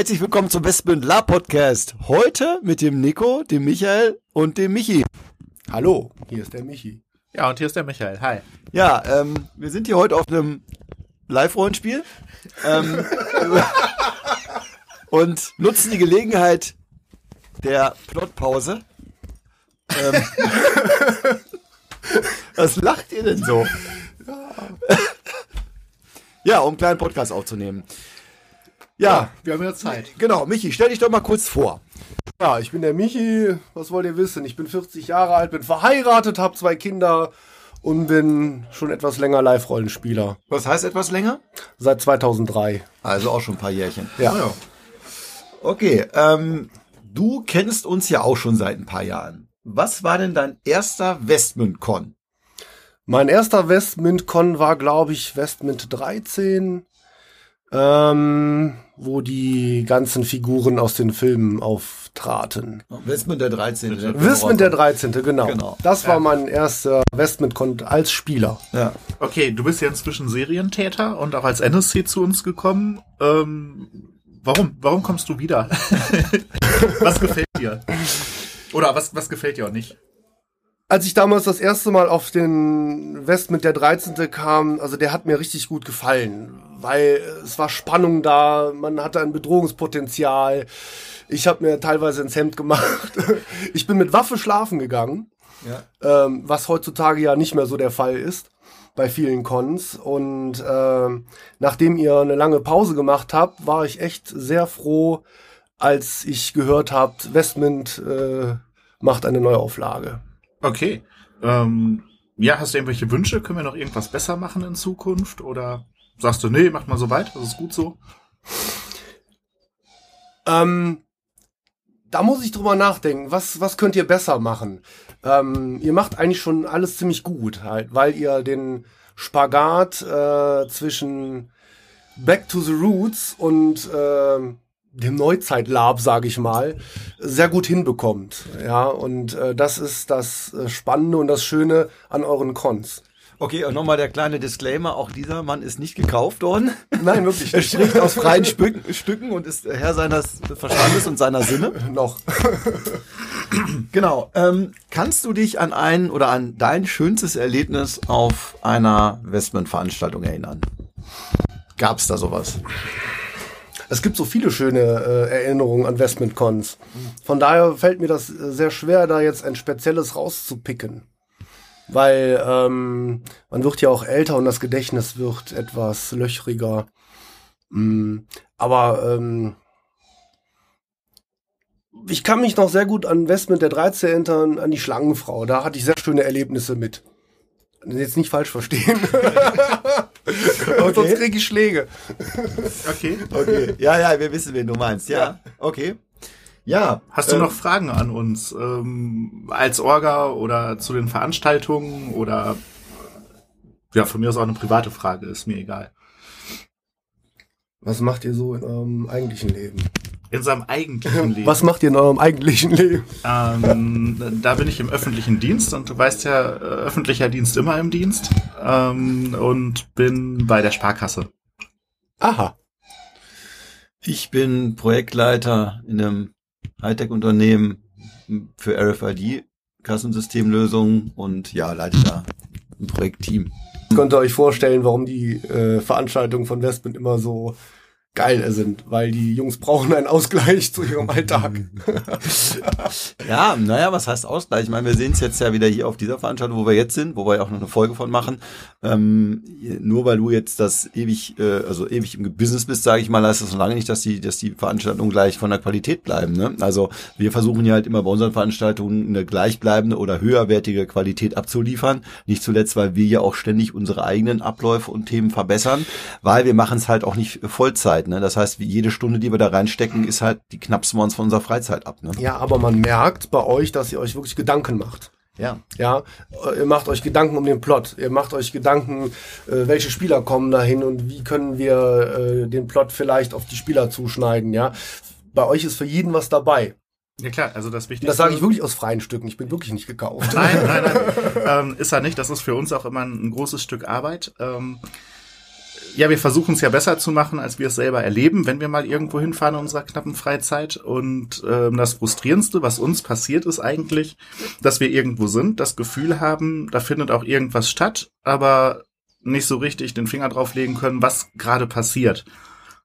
Herzlich willkommen zum Westbünd La Podcast. Heute mit dem Nico, dem Michael und dem Michi. Hallo, hier ist der Michi. Ja, und hier ist der Michael. Hi. Ja, ähm, wir sind hier heute auf einem Live-Rollenspiel ähm, und nutzen die Gelegenheit der Plotpause. Ähm, was lacht ihr denn so? Ja, um einen kleinen Podcast aufzunehmen. Ja, Wir haben ja Zeit. genau. Michi, stell dich doch mal kurz vor. Ja, ich bin der Michi. Was wollt ihr wissen? Ich bin 40 Jahre alt, bin verheiratet, habe zwei Kinder und bin schon etwas länger Live-Rollenspieler. Was heißt etwas länger? Seit 2003. Also auch schon ein paar Jährchen. Ja. Okay, ähm, du kennst uns ja auch schon seit ein paar Jahren. Was war denn dein erster Westmünd-Con? Mein erster Westmint-Con war, glaube ich, Westmint 13, ähm, wo die ganzen Figuren aus den Filmen auftraten. Westmünd der 13. Der Westmint der 13., genau. Genau. Das war mein erster Westmint-Con als Spieler. Ja. Okay, du bist ja inzwischen Serientäter und auch als NSC zu uns gekommen. Ähm, warum? Warum kommst du wieder? was gefällt dir? Oder was, was gefällt dir auch nicht? Als ich damals das erste Mal auf den West mit der 13. kam, also der hat mir richtig gut gefallen, weil es war Spannung da, man hatte ein Bedrohungspotenzial. Ich habe mir teilweise ins Hemd gemacht. Ich bin mit Waffe schlafen gegangen, Ja. ähm, was heutzutage ja nicht mehr so der Fall ist bei vielen Cons. Und ähm, nachdem ihr eine lange Pause gemacht habt, war ich echt sehr froh, als ich gehört habt, Westmint äh, macht eine Neuauflage. Okay. Ähm, ja, hast du irgendwelche Wünsche? Können wir noch irgendwas besser machen in Zukunft? Oder sagst du, nee, mach mal so weit, das ist gut so? Ähm, da muss ich drüber nachdenken. Was, was könnt ihr besser machen? Ähm, ihr macht eigentlich schon alles ziemlich gut, halt, weil ihr den Spagat äh, zwischen Back to the Roots und äh, dem Neuzeit-Lab, sage ich mal, sehr gut hinbekommt. Ja, und äh, das ist das äh, Spannende und das Schöne an euren Cons. Okay, und nochmal der kleine Disclaimer, auch dieser Mann ist nicht gekauft worden. Nein, wirklich Er nicht. spricht aus freien Stücken, Stücken und ist Herr seines Verstandes und seiner Sinne. noch. Genau. Ähm, kannst du dich an ein oder an dein schönstes Erlebnis auf einer Westmünd-Veranstaltung erinnern? Gab's da sowas? Es gibt so viele schöne äh, Erinnerungen an Westmint-Cons. Von daher fällt mir das äh, sehr schwer, da jetzt ein spezielles rauszupicken. Weil ähm, man wird ja auch älter und das Gedächtnis wird etwas löchriger. Mm, aber ähm, ich kann mich noch sehr gut an Westmint der 13 erinnern, an die Schlangenfrau. Da hatte ich sehr schöne Erlebnisse mit. Jetzt nicht falsch verstehen. Sonst kriege ich Schläge. Okay. Okay. Ja, ja, wir wissen, wen du meinst. Ja. Okay. Ja. Hast du ähm, noch Fragen an uns? Ähm, als Orga oder zu den Veranstaltungen oder ja, von mir aus auch eine private Frage, ist mir egal. Was macht ihr so in eurem eigentlichen Leben? In seinem eigentlichen Leben. Was macht ihr in eurem eigentlichen Leben? Ähm, da bin ich im öffentlichen Dienst und du weißt ja, äh, öffentlicher Dienst immer im Dienst. Ähm, und bin bei der Sparkasse. Aha. Ich bin Projektleiter in einem Hightech-Unternehmen für RFID-Kassensystemlösungen und ja, leite da ein Projektteam. Könnt ihr euch vorstellen, warum die äh, Veranstaltungen von Westman immer so geil sind? Weil die Jungs brauchen einen Ausgleich zu ihrem Alltag. Ja, naja, was heißt Ausgleich? Ich meine, wir sehen es jetzt ja wieder hier auf dieser Veranstaltung, wo wir jetzt sind, wo wir ja auch noch eine Folge von machen. Ähm, nur weil du jetzt das ewig, äh, also ewig im Business bist, sage ich mal, heißt das noch lange nicht, dass die, dass die Veranstaltungen gleich von der Qualität bleiben. Ne? Also wir versuchen ja halt immer bei unseren Veranstaltungen eine gleichbleibende oder höherwertige Qualität abzuliefern. Nicht zuletzt, weil wir ja auch ständig unsere eigenen Abläufe und Themen verbessern, weil wir machen es halt auch nicht Vollzeit. Freizeit. Ne? Das heißt, jede Stunde, die wir da reinstecken, ist halt, die knapsen wir uns von unserer Freizeit ab. Ne? Ja, aber man merkt bei euch, dass ihr euch wirklich Gedanken macht. Ja. Ja, äh, ihr macht euch Gedanken um den Plot. Ihr macht euch Gedanken, äh, welche Spieler kommen dahin und wie können wir äh, den Plot vielleicht auf die Spieler zuschneiden. Ja, bei euch ist für jeden was dabei. Ja klar, also das Wichtigste. Das sage ich wirklich aus freien Stücken. Ich bin wirklich nicht gekauft. Nein, nein, nein. ähm, ist er nicht. Das ist für uns auch immer ein, ein großes Stück Arbeit. Ähm, ja, wir versuchen es ja besser zu machen, als wir es selber erleben, wenn wir mal irgendwo hinfahren in unserer knappen Freizeit. Und ähm, das Frustrierendste, was uns passiert, ist eigentlich, dass wir irgendwo sind, das Gefühl haben, da findet auch irgendwas statt, aber nicht so richtig den Finger drauflegen können, was gerade passiert.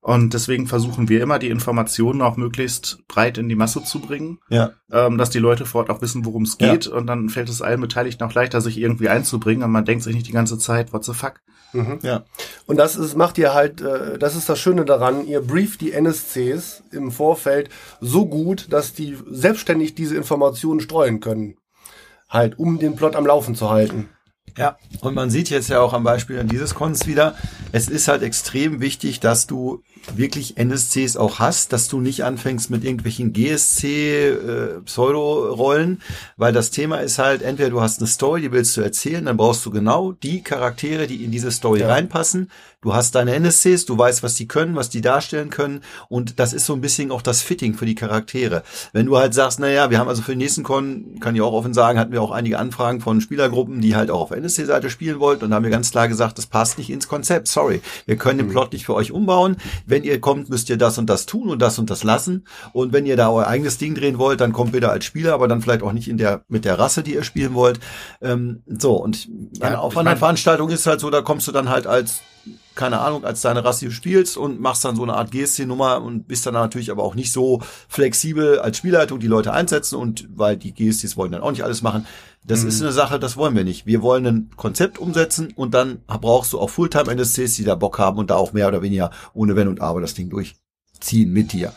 Und deswegen versuchen wir immer, die Informationen auch möglichst breit in die Masse zu bringen, Ja. ähm, dass die Leute vor Ort auch wissen, worum es Ja. geht. Und dann fällt es allen Beteiligten auch leichter, sich irgendwie einzubringen. Und man denkt sich nicht die ganze Zeit, what the fuck? Mhm. Ja. Und das ist, macht ihr halt, äh, das ist das Schöne daran, ihr brieft die NSCs im Vorfeld so gut, dass die selbstständig diese Informationen streuen können. Halt, um den Plot am Laufen zu halten. Ja, und man sieht jetzt ja auch am Beispiel dieses Cons wieder, es ist halt extrem wichtig, dass du wirklich NSCs auch hast, dass du nicht anfängst mit irgendwelchen GSC äh, Pseudo-Rollen, weil das Thema ist halt, entweder du hast eine Story, die willst du erzählen, dann brauchst du genau die Charaktere, die in diese Story Ja. reinpassen. Du hast deine NSCs, du weißt, was die können, was die darstellen können und das ist so ein bisschen auch das Fitting für die Charaktere. Wenn du halt sagst, naja, wir haben also für den nächsten Con, kann ich auch offen sagen, hatten wir auch einige Anfragen von Spielergruppen, die halt auch auf NSC-Seite spielen wollten und da haben wir ganz klar gesagt, das passt nicht ins Konzept, sorry. Wir können den Plot nicht für euch umbauen. Wenn ihr kommt, müsst ihr das und das tun und das und das lassen. Und wenn ihr da euer eigenes Ding drehen wollt, dann kommt wieder als Spieler, aber dann vielleicht auch nicht in der, mit der Rasse, die ihr spielen wollt. Ähm, so, und Ja, ja, auf einer Veranstaltung ist halt so, da kommst du dann halt als keine Ahnung, als deine Rasse spielst und machst dann so eine Art GSC-Nummer und bist dann natürlich aber auch nicht so flexibel als Spielleitung die Leute einsetzen und weil die GSCs wollen dann auch nicht alles machen. Das ist eine Sache, das wollen wir nicht. Wir wollen ein Konzept umsetzen und dann brauchst du auch Fulltime-NSCs, die da Bock haben und da auch mehr oder weniger ohne Wenn und Aber das Ding durchziehen mit dir.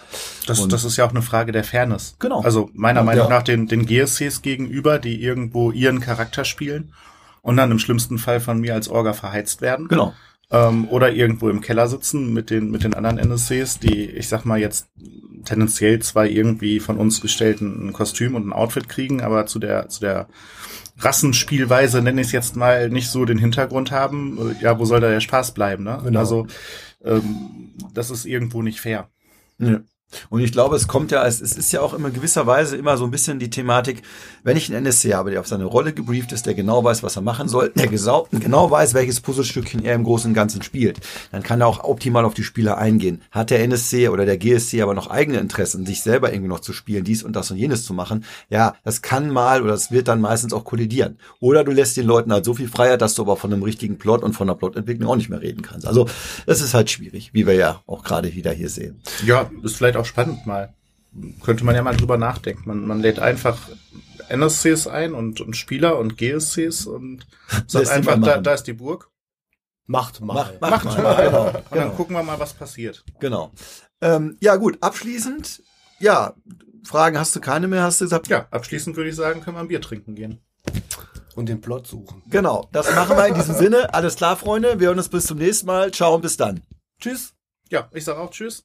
Das, Und- das ist ja auch eine Frage der Fairness. Genau. Also meiner Ja. Meinung nach den, den GSCs gegenüber, die irgendwo ihren Charakter spielen und dann im schlimmsten Fall von mir als Orga verheizt werden. Genau. Ähm, oder irgendwo im Keller sitzen mit den, mit den anderen NSCs, die, ich sag mal jetzt, tendenziell zwar irgendwie von uns gestellten ein Kostüm und ein Outfit kriegen, aber zu der, zu der Rassenspielweise, nenne ich es jetzt mal, nicht so den Hintergrund haben. Äh, Ja, wo soll da der Spaß bleiben, ne? Genau. Also, ähm, das ist irgendwo nicht fair. Ja. Und ich glaube, es kommt ja, es, es ist ja auch immer in gewisser Weise immer so ein bisschen die Thematik, wenn ich einen NSC habe, der auf seine Rolle gebrieft ist, der genau weiß, was er machen soll, der genau weiß, welches Puzzlestückchen er im Großen und Ganzen spielt, dann kann er auch optimal auf die Spieler eingehen. Hat der NSC oder der GSC aber noch eigene Interessen, sich selber irgendwie noch zu spielen, dies und das und jenes zu machen, ja, das kann mal oder das wird dann meistens auch kollidieren. Oder du lässt den Leuten halt so viel Freiheit, dass du aber von einem richtigen Plot und von der Plotentwicklung auch nicht mehr reden kannst. Also, das ist halt schwierig, wie wir ja auch gerade wieder hier sehen. Ja, ist vielleicht auch spannend mal. Könnte man ja mal drüber nachdenken. Man, man lädt einfach NSCs ein und, und Spieler und GSCs und sagt einfach, da, da ist die Burg. Macht mal. Mach- mach- Macht mal, mal. genau, Und genau. dann gucken wir mal, was passiert. Genau. Ähm, ja, gut, abschließend, ja, Fragen hast du keine mehr, hast du gesagt? Ja, abschließend würde ich sagen, können wir ein Bier trinken gehen. Und den Plot suchen. Genau, das machen wir in diesem Sinne. Alles klar, Freunde. Wir hören uns bis zum nächsten Mal. Ciao und bis dann. Tschüss. Ja, ich sage auch Tschüss.